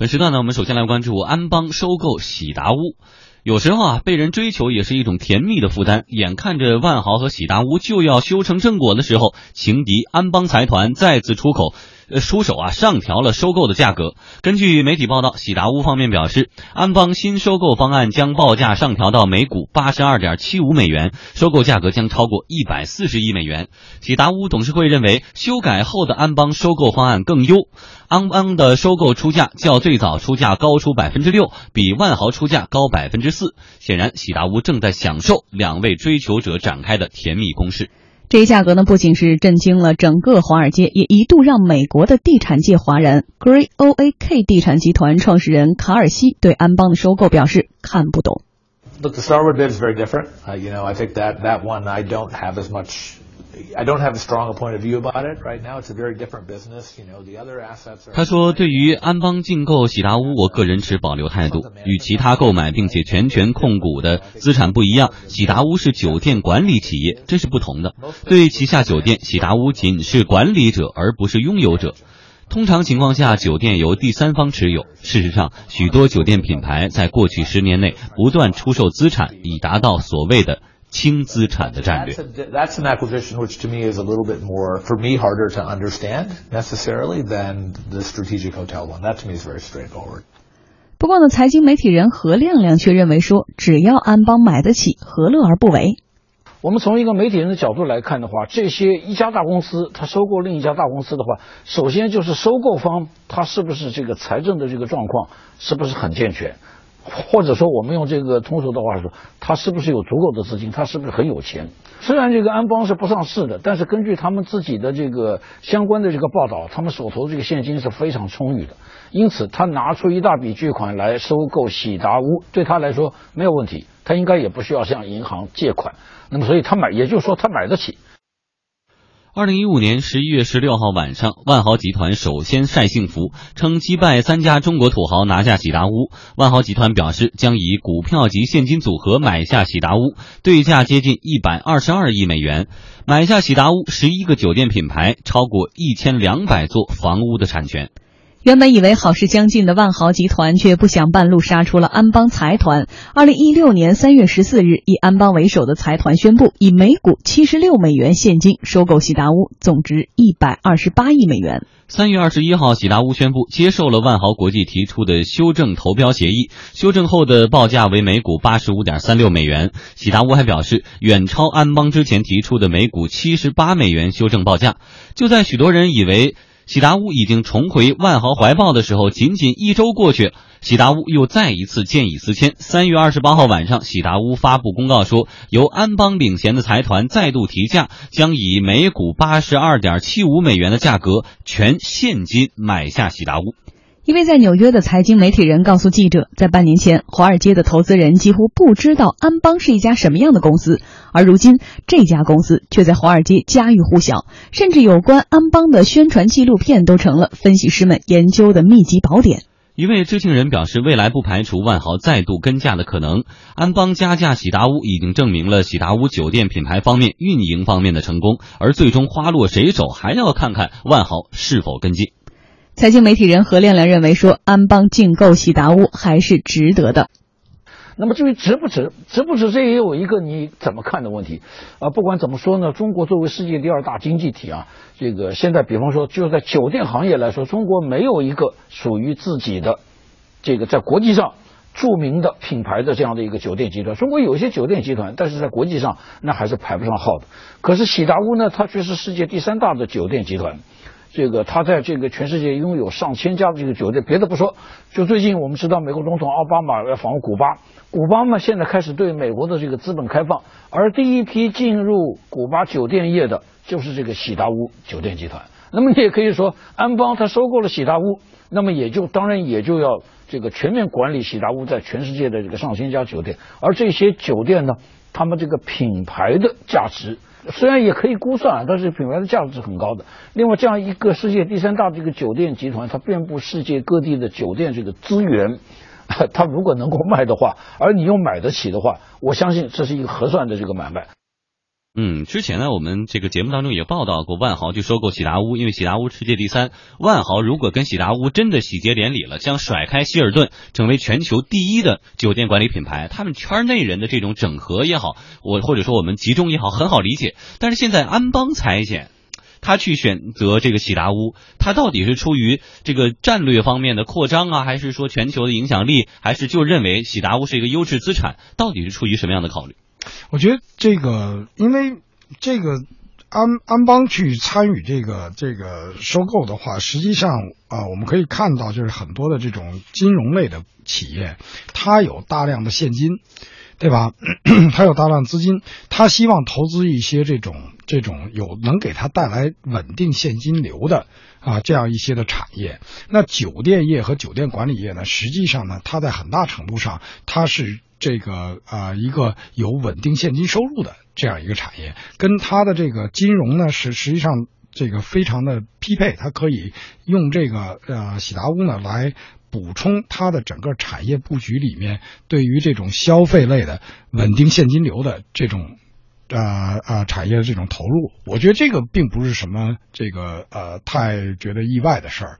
本时段呢，我们首先来关注安邦收购喜达屋。有时候啊，被人追求也是一种甜蜜的负担。眼看着万豪和喜达屋就要修成正果的时候，情敌安邦财团再次出口。呃，出手啊，上调了收购的价格。根据媒体报道，喜达屋方面表示，安邦新收购方案将报价上调到每股八十二点七五美元，收购价格将超过一百四十亿美元。喜达屋董事会认为，修改后的安邦收购方案更优。安邦的收购出价较最早出价高出百分之六，比万豪出价高百分之四。显然，喜达屋正在享受两位追求者展开的甜蜜攻势。这一价格呢，不仅是震惊了整个华尔街，也一度让美国的地产界哗然。Great O A K 地产集团创始人卡尔西对安邦的收购表示看不懂。Look, the Starwood bid is very different. Uh, you know, I think that that one I don't have as much. I don't have a strong point of view about it right now. It's a very different business. You know, the other assets. 他说：“对于安邦竞购喜达屋，我个人持保留态度。与其他购买并且全权控股的资产不一样，喜达屋是酒店管理企业，这是不同的。对旗下酒店，喜达屋仅是管理者，而不是拥有者。通常情况下，酒店由第三方持有。事实上，许多酒店品牌在过去十年内不断出售资产，以达到所谓的。”轻资产的战略。That's an acquisition which to me is a little bit more, for me, harder to understand necessarily than the strategic hotel one. That to me is very straightforward. 不过呢，财经媒体人何亮亮却认为说，只要安邦买得起，何乐而不为？我们从一个媒体人的角度来看的话，这些一家大公司它收购另一家大公司的话，首先就是收购方他是不是这个财政的这个状况是不是很健全？或者说，我们用这个通俗的话说，他是不是有足够的资金？他是不是很有钱？虽然这个安邦是不上市的，但是根据他们自己的这个相关的这个报道，他们手头这个现金是非常充裕的。因此，他拿出一大笔巨款来收购喜达屋，对他来说没有问题。他应该也不需要向银行借款。那么，所以他买，也就是说他买得起。二零一五年十一月十六号晚上，万豪集团首先晒幸福，称击败三家中国土豪拿下喜达屋。万豪集团表示，将以股票及现金组合买下喜达屋，对价接近一百二十二亿美元。买下喜达屋十一个酒店品牌，超过一千两百座房屋的产权。原本以为好事将近的万豪集团，却不想半路杀出了安邦财团。二零一六年三月十四日，以安邦为首的财团宣布，以每股七十六美元现金收购喜达屋，总值一百二十八亿美元。三月二十一号，喜达屋宣布接受了万豪国际提出的修正投标协议，修正后的报价为每股八十五点三六美元。喜达屋还表示，远超安邦之前提出的每股七十八美元修正报价。就在许多人以为。喜达屋已经重回万豪怀抱的时候，仅仅一周过去，喜达屋又再一次见异思迁。三月二十八号晚上，喜达屋发布公告说，由安邦领衔的财团再度提价，将以每股八十二点七五美元的价格全现金买下喜达屋。一位在纽约的财经媒体人告诉记者，在半年前，华尔街的投资人几乎不知道安邦是一家什么样的公司，而如今这家公司却在华尔街家喻户晓，甚至有关安邦的宣传纪录片都成了分析师们研究的秘籍宝典。一位知情人表示，未来不排除万豪再度跟价的可能。安邦加价喜达屋已经证明了喜达屋酒店品牌方面运营方面的成功，而最终花落谁手，还要看看万豪是否跟进。财经媒体人何亮亮认为说，安邦竞购喜达屋还是值得的。那么至于值不值，值不值，这也有一个你怎么看的问题啊。不管怎么说呢，中国作为世界第二大经济体啊，这个现在比方说就在酒店行业来说，中国没有一个属于自己的这个在国际上著名的品牌的这样的一个酒店集团。中国有一些酒店集团，但是在国际上那还是排不上号的。可是喜达屋呢，它却是世界第三大的酒店集团。这个他在这个全世界拥有上千家的这个酒店，别的不说，就最近我们知道美国总统奥巴马要访问古巴，古巴嘛现在开始对美国的这个资本开放，而第一批进入古巴酒店业的就是这个喜达屋酒店集团。那么你也可以说，安邦他收购了喜达屋，那么也就当然也就要这个全面管理喜达屋在全世界的这个上千家酒店，而这些酒店呢，他们这个品牌的价值。虽然也可以估算，但是品牌的价值很高的。另外，这样一个世界第三大的一个酒店集团，它遍布世界各地的酒店这个资源，它如果能够卖的话，而你又买得起的话，我相信这是一个合算的这个买卖。嗯，之前呢，我们这个节目当中也报道过，万豪去收购喜达屋，因为喜达屋世界第三，万豪如果跟喜达屋真的喜结连理了，将甩开希尔顿，成为全球第一的酒店管理品牌，他们圈内人的这种整合也好，我或者说我们集中也好，很好理解。但是现在安邦财险。他去选择这个喜达屋，他到底是出于这个战略方面的扩张啊，还是说全球的影响力，还是就认为喜达屋是一个优质资产？到底是出于什么样的考虑？我觉得这个，因为这个安安邦去参与这个这个收购的话，实际上啊，我们可以看到，就是很多的这种金融类的企业，它有大量的现金。对吧？它有大量资金，它希望投资一些这种这种有能给它带来稳定现金流的啊这样一些的产业。那酒店业和酒店管理业呢，实际上呢，它在很大程度上它是这个啊一个有稳定现金收入的这样一个产业，跟它的这个金融呢是实际上这个非常的匹配，它可以用这个呃喜达屋呢来。补充它的整个产业布局里面，对于这种消费类的稳定现金流的这种，呃呃产业的这种投入，我觉得这个并不是什么这个呃太觉得意外的事儿。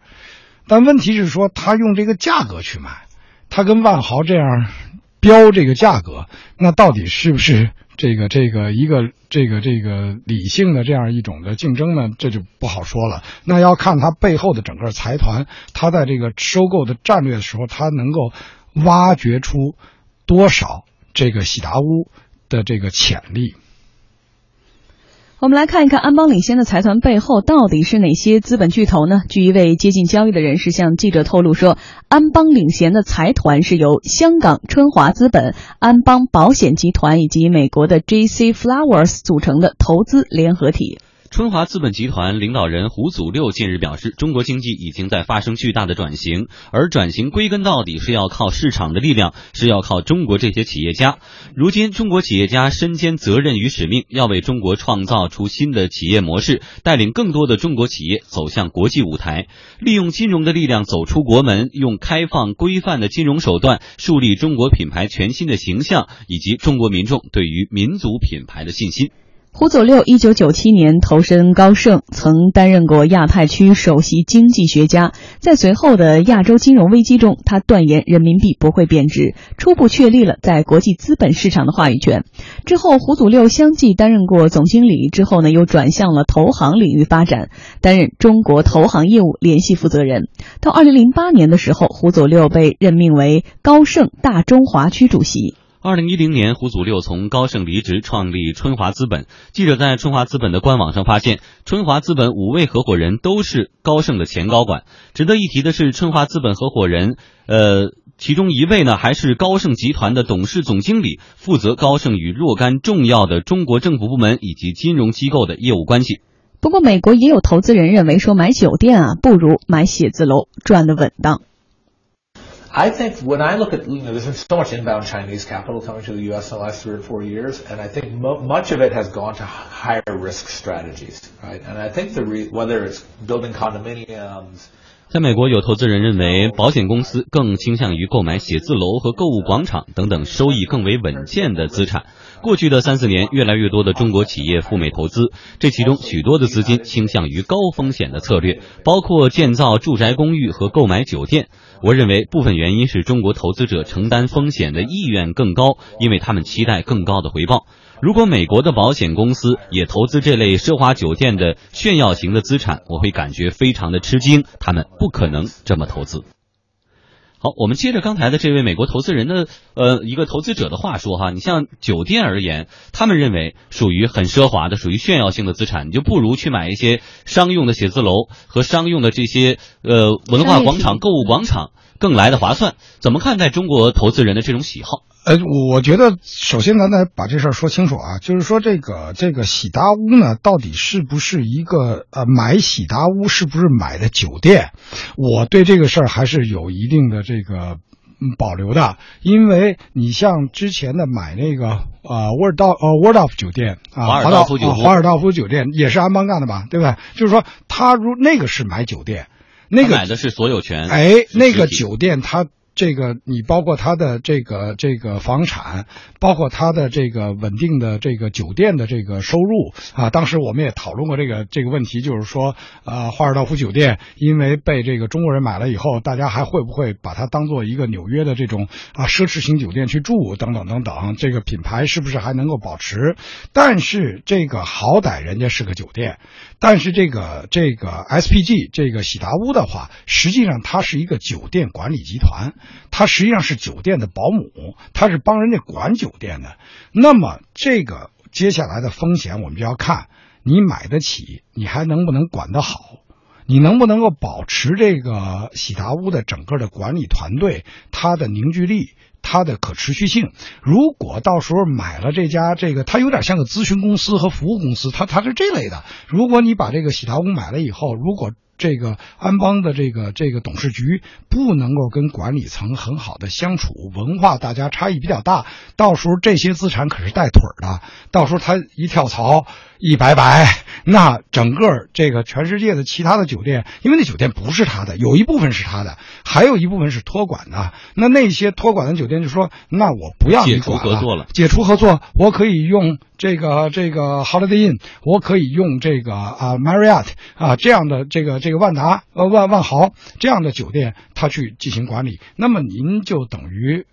但问题是说，他用这个价格去买，他跟万豪这样标这个价格，那到底是不是？这个这个一个这个这个理性的这样一种的竞争呢，这就不好说了。那要看它背后的整个财团，它在这个收购的战略的时候，它能够挖掘出多少这个喜达屋的这个潜力。我们来看一看安邦领先的财团背后到底是哪些资本巨头呢？据一位接近交易的人士向记者透露说，安邦领衔的财团是由香港春华资本、安邦保险集团以及美国的 J.C. Flowers 组成的投资联合体。春华资本集团领导人胡祖六近日表示，中国经济已经在发生巨大的转型，而转型归根到底是要靠市场的力量，是要靠中国这些企业家。如今，中国企业家身兼责任与使命，要为中国创造出新的企业模式，带领更多的中国企业走向国际舞台，利用金融的力量走出国门，用开放规范的金融手段树立中国品牌全新的形象，以及中国民众对于民族品牌的信心。胡祖六一九九七年投身高盛，曾担任过亚太区首席经济学家。在随后的亚洲金融危机中，他断言人民币不会贬值，初步确立了在国际资本市场的话语权。之后，胡祖六相继担任过总经理，之后呢又转向了投行领域发展，担任中国投行业务联系负责人。到二零零八年的时候，胡祖六被任命为高盛大中华区主席。二零一零年，胡祖六从高盛离职，创立春华资本。记者在春华资本的官网上发现，春华资本五位合伙人都是高盛的前高管。值得一提的是，春华资本合伙人，呃，其中一位呢还是高盛集团的董事总经理，负责高盛与若干重要的中国政府部门以及金融机构的业务关系。不过，美国也有投资人认为说，买酒店啊，不如买写字楼赚的稳当。I think when I look at, you know, there's been so much inbound Chinese capital coming to the U.S. in the last three or four years, and I think mo- much of it has gone to higher risk strategies, right? And I think the re- whether it's building condominiums, 在美国，有投资人认为，保险公司更倾向于购买写字楼和购物广场等等收益更为稳健的资产。过去的三四年，越来越多的中国企业赴美投资，这其中许多的资金倾向于高风险的策略，包括建造住宅公寓和购买酒店。我认为部分原因是中国投资者承担风险的意愿更高，因为他们期待更高的回报。如果美国的保险公司也投资这类奢华酒店的炫耀型的资产，我会感觉非常的吃惊。他们不可能这么投资。好，我们接着刚才的这位美国投资人的呃一个投资者的话说哈，你像酒店而言，他们认为属于很奢华的、属于炫耀性的资产，你就不如去买一些商用的写字楼和商用的这些呃文化广场、购物广场更来的划算。怎么看待中国投资人的这种喜好？呃，我觉得首先咱得把这事儿说清楚啊，就是说这个这个喜达屋呢，到底是不是一个呃买喜达屋是不是买的酒店？我对这个事儿还是有一定的这个保留的，因为你像之前的买那个呃沃尔道呃沃尔道夫酒店啊，华尔道夫酒华尔道夫酒店也是安邦干的吧，对吧？就是说他如那个是买酒店，那个买的是所有权，哎，那个酒店它。这个你包括他的这个这个房产，包括他的这个稳定的这个酒店的这个收入啊，当时我们也讨论过这个这个问题，就是说，呃，华尔道夫酒店因为被这个中国人买了以后，大家还会不会把它当做一个纽约的这种啊奢侈型酒店去住等等等等，这个品牌是不是还能够保持？但是这个好歹人家是个酒店，但是这个这个 SPG 这个喜达屋的话，实际上它是一个酒店管理集团。他实际上是酒店的保姆，他是帮人家管酒店的。那么这个接下来的风险，我们就要看你买得起，你还能不能管得好，你能不能够保持这个喜达屋的整个的管理团队它的凝聚力，它的可持续性。如果到时候买了这家这个，它有点像个咨询公司和服务公司，它它是这类的。如果你把这个喜达屋买了以后，如果这个安邦的这个这个董事局不能够跟管理层很好的相处，文化大家差异比较大，到时候这些资产可是带腿的，到时候他一跳槽一拜拜，那整个这个全世界的其他的酒店，因为那酒店不是他的，有一部分是他的，还有一部分是托管的，那那些托管的酒店就说，那我不要你管了，解除合作，我可以用。这个这个 Holiday Inn，我可以用这个啊 Marriott 啊这样的这个这个万达呃万万豪这样的酒店，他去进行管理。那么您就等于，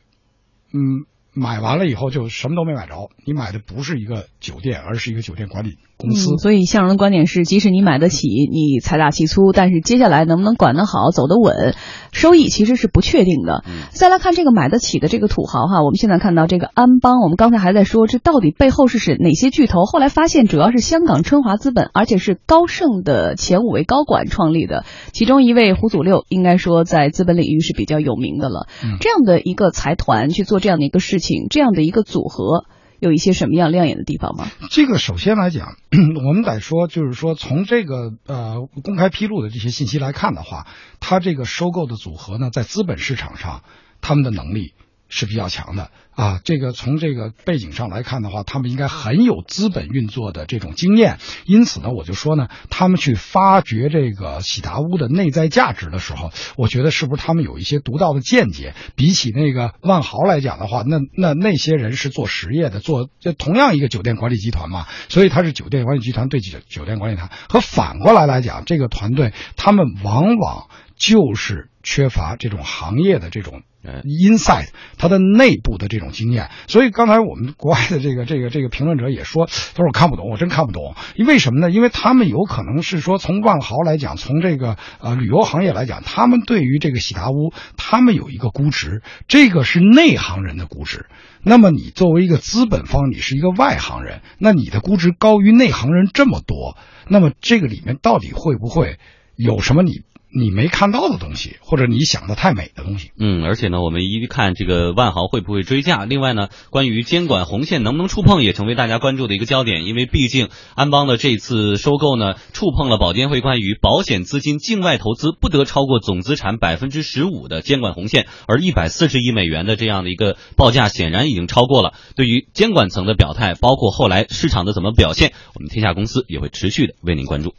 嗯，买完了以后就什么都没买着，你买的不是一个酒店，而是一个酒店管理。公司，所以向荣的观点是，即使你买得起，你财大气粗，但是接下来能不能管得好、走得稳，收益其实是不确定的。再来看这个买得起的这个土豪哈，我们现在看到这个安邦，我们刚才还在说这到底背后是是哪些巨头？后来发现主要是香港春华资本，而且是高盛的前五位高管创立的，其中一位胡祖六应该说在资本领域是比较有名的了。嗯这样的一个财团去做这样的一个事情，这样的一个组合。有一些什么样亮眼的地方吗？这个首先来讲，我们得说，就是说从这个呃公开披露的这些信息来看的话，它这个收购的组合呢，在资本市场上，他们的能力。是比较强的啊，这个从这个背景上来看的话，他们应该很有资本运作的这种经验。因此呢，我就说呢，他们去发掘这个喜达屋的内在价值的时候，我觉得是不是他们有一些独到的见解？比起那个万豪来讲的话，那那那些人是做实业的，做这同样一个酒店管理集团嘛，所以他是酒店管理集团对酒酒店管理团。和反过来来讲，这个团队他们往往就是缺乏这种行业的这种。呃 inside 它的内部的这种经验，所以刚才我们国外的这个这个这个评论者也说，他说我看不懂，我真看不懂，因为什么呢？因为他们有可能是说从万豪来讲，从这个呃旅游行业来讲，他们对于这个喜达屋，他们有一个估值，这个是内行人的估值。那么你作为一个资本方，你是一个外行人，那你的估值高于内行人这么多，那么这个里面到底会不会有什么你？你没看到的东西，或者你想的太美的东西。嗯，而且呢，我们一看这个万豪会不会追价，另外呢，关于监管红线能不能触碰，也成为大家关注的一个焦点。因为毕竟安邦的这次收购呢，触碰了保监会关于保险资金境外投资不得超过总资产百分之十五的监管红线，而一百四十亿美元的这样的一个报价，显然已经超过了。对于监管层的表态，包括后来市场的怎么表现，我们天下公司也会持续的为您关注。